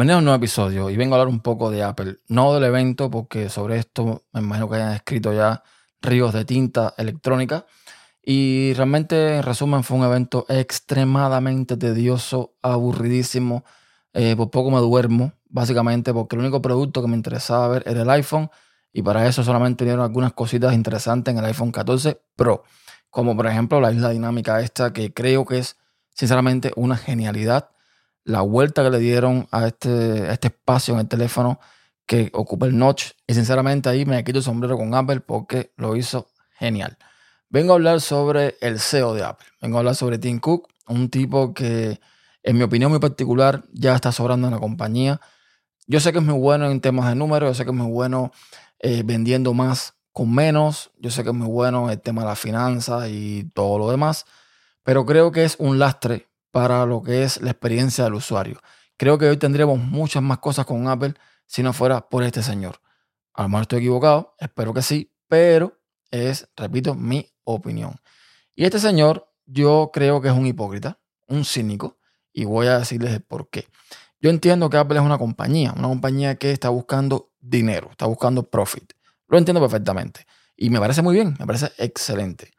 A un nuevo episodio y vengo a hablar un poco de Apple, no del evento, porque sobre esto me imagino que hayan escrito ya ríos de tinta electrónica. Y realmente, en resumen, fue un evento extremadamente tedioso, aburridísimo. Eh, por poco me duermo, básicamente, porque el único producto que me interesaba ver era el iPhone. Y para eso solamente dieron algunas cositas interesantes en el iPhone 14 Pro. Como por ejemplo la isla dinámica esta, que creo que es sinceramente una genialidad la vuelta que le dieron a este, este espacio en el teléfono que ocupa el notch. Y sinceramente ahí me quito el sombrero con Apple porque lo hizo genial. Vengo a hablar sobre el CEO de Apple. Vengo a hablar sobre Tim Cook, un tipo que en mi opinión muy particular ya está sobrando en la compañía. Yo sé que es muy bueno en temas de números, yo sé que es muy bueno eh, vendiendo más con menos, yo sé que es muy bueno en el tema de la finanzas y todo lo demás, pero creo que es un lastre para lo que es la experiencia del usuario. Creo que hoy tendríamos muchas más cosas con Apple si no fuera por este señor. A lo mejor estoy equivocado, espero que sí, pero es, repito, mi opinión. Y este señor yo creo que es un hipócrita, un cínico, y voy a decirles el por qué. Yo entiendo que Apple es una compañía, una compañía que está buscando dinero, está buscando profit. Lo entiendo perfectamente. Y me parece muy bien, me parece excelente.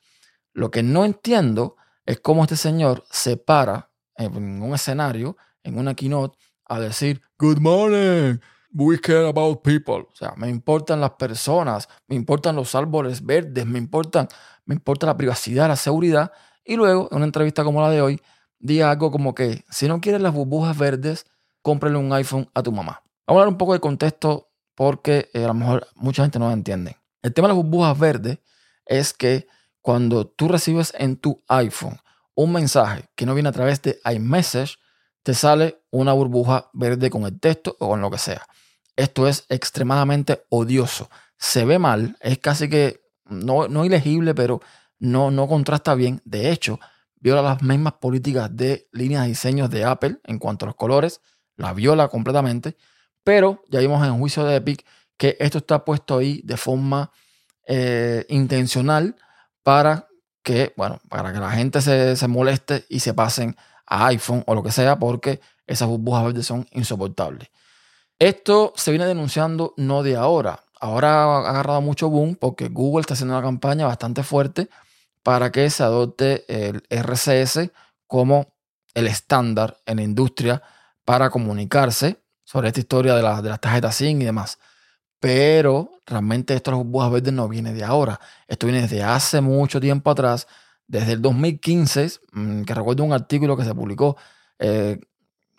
Lo que no entiendo es como este señor se para en un escenario, en una keynote, a decir, Good morning, we care about people. O sea, me importan las personas, me importan los árboles verdes, me importan, me importa la privacidad, la seguridad. Y luego, en una entrevista como la de hoy, diga algo como que, si no quieres las burbujas verdes, cómprale un iPhone a tu mamá. Vamos a hablar un poco de contexto porque eh, a lo mejor mucha gente no lo entiende. El tema de las burbujas verdes es que cuando tú recibes en tu iPhone un mensaje que no viene a través de iMessage, te sale una burbuja verde con el texto o con lo que sea. Esto es extremadamente odioso. Se ve mal, es casi que no, no ilegible, pero no, no contrasta bien. De hecho, viola las mismas políticas de líneas de diseño de Apple en cuanto a los colores, la viola completamente. Pero ya vimos en juicio de Epic que esto está puesto ahí de forma eh, intencional para que, bueno, para que la gente se, moleste y se pasen a iPhone o lo que sea, porque esas burbujas verdes son insoportables. Esto se viene denunciando no de ahora. Ahora ha agarrado mucho boom porque Google está haciendo una campaña bastante fuerte para que se adopte el RCS como el estándar en la industria para comunicarse sobre esta historia de, de las tarjetas SIM y demás. Pero realmente esto de las burbujas verdes no viene de ahora. Esto viene desde hace mucho tiempo atrás, desde el 2015, mm, que recuerdo un artículo que se publicó, eh,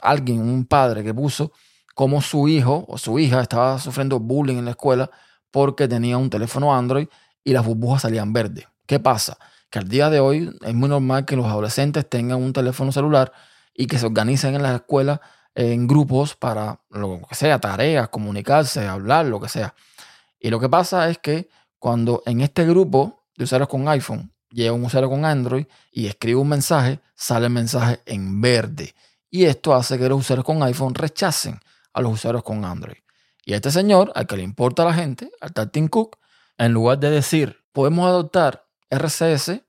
alguien, un padre que puso cómo su hijo o su hija estaba sufriendo bullying en la escuela porque tenía un teléfono Android y las burbujas salían verdes. ¿Qué pasa? Que al día de hoy es muy normal que los adolescentes tengan un teléfono celular y que se organicen en las escuelas en grupos para lo que sea, tareas, comunicarse, hablar, lo que sea. Y lo que pasa es que cuando en este grupo de usuarios con iPhone llega un usuario con Android y escribe un mensaje, sale el mensaje en verde. Y esto hace que los usuarios con iPhone rechacen a los usuarios con Android. Y a este señor, al que le importa a la gente, al tal Tim Cook, en lugar de decir, podemos adoptar RCS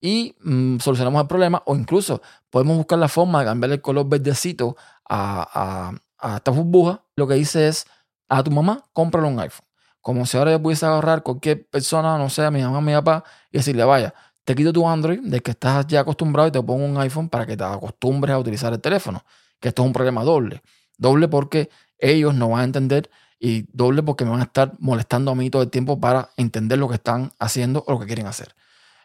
y mm, solucionamos el problema, o incluso podemos buscar la forma de cambiar el color verdecito a, esta burbuja, lo que dice es a tu mamá, cómprale un iPhone. Como si ahora yo pudiese agarrar cualquier persona, no sé, a mi mamá, mi papá, y decirle, vaya, te quito tu Android, de que estás ya acostumbrado y te pongo un iPhone para que te acostumbres a utilizar el teléfono. Que esto es un problema doble. Doble porque ellos no van a entender y doble porque me van a estar molestando a mí todo el tiempo para entender lo que están haciendo o lo que quieren hacer.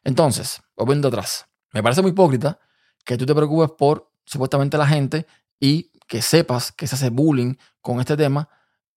Entonces, volviendo atrás, me parece muy hipócrita que tú te preocupes por supuestamente la gente y que sepas que se hace bullying con este tema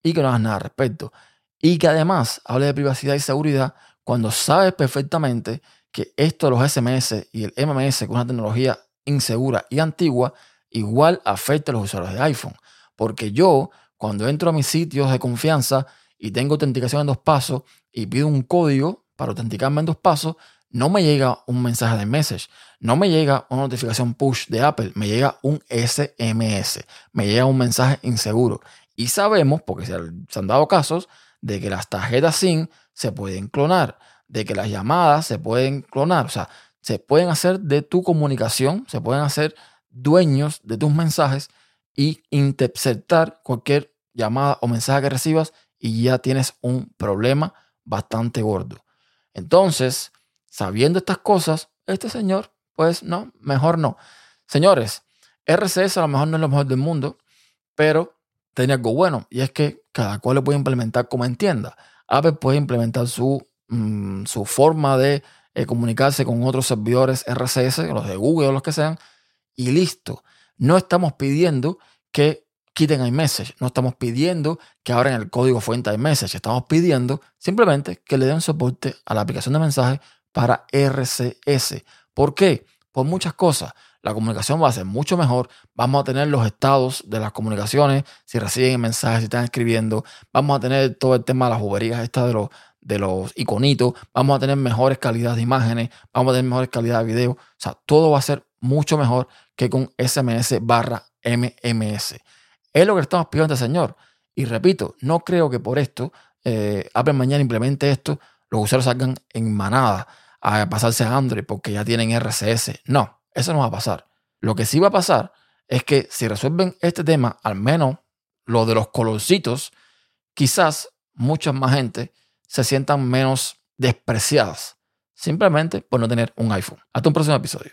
y que no hagas nada al respecto. Y que además hable de privacidad y seguridad cuando sabes perfectamente que esto de los SMS y el MMS, con una tecnología insegura y antigua, igual afecta a los usuarios de iPhone. Porque yo, cuando entro a mis sitios de confianza y tengo autenticación en dos pasos y pido un código para autenticarme en dos pasos, no me llega un mensaje de message, no me llega una notificación push de Apple, me llega un SMS, me llega un mensaje inseguro. Y sabemos, porque se han dado casos, de que las tarjetas SIM se pueden clonar, de que las llamadas se pueden clonar, o sea, se pueden hacer de tu comunicación, se pueden hacer dueños de tus mensajes y interceptar cualquier llamada o mensaje que recibas y ya tienes un problema bastante gordo. Entonces, sabiendo estas cosas, este señor, pues no, mejor no. Señores, RCS a lo mejor no es lo mejor del mundo, pero tiene algo bueno y es que cada cual lo puede implementar como entienda. Apple puede implementar su, mm, su forma de eh, comunicarse con otros servidores RCS, los de Google o los que sean, y listo. No estamos pidiendo que quiten iMessage, no estamos pidiendo que abran el código fuente iMessage, estamos pidiendo simplemente que le den soporte a la aplicación de mensajes para RCS. ¿Por qué? Por muchas cosas. La comunicación va a ser mucho mejor. Vamos a tener los estados de las comunicaciones, si reciben mensajes, si están escribiendo. Vamos a tener todo el tema de las juguerías estas de los, de los iconitos. Vamos a tener mejores calidades de imágenes. Vamos a tener mejores calidad de video. O sea, todo va a ser mucho mejor que con SMS barra MMS. Es lo que estamos pidiendo este señor. Y repito, no creo que por esto eh, Apple mañana implemente esto, los usuarios salgan en manada a pasarse a Android porque ya tienen RCS. No, eso no va a pasar. Lo que sí va a pasar es que si resuelven este tema, al menos lo de los colorcitos, quizás mucha más gente se sientan menos despreciadas simplemente por no tener un iPhone. Hasta un próximo episodio.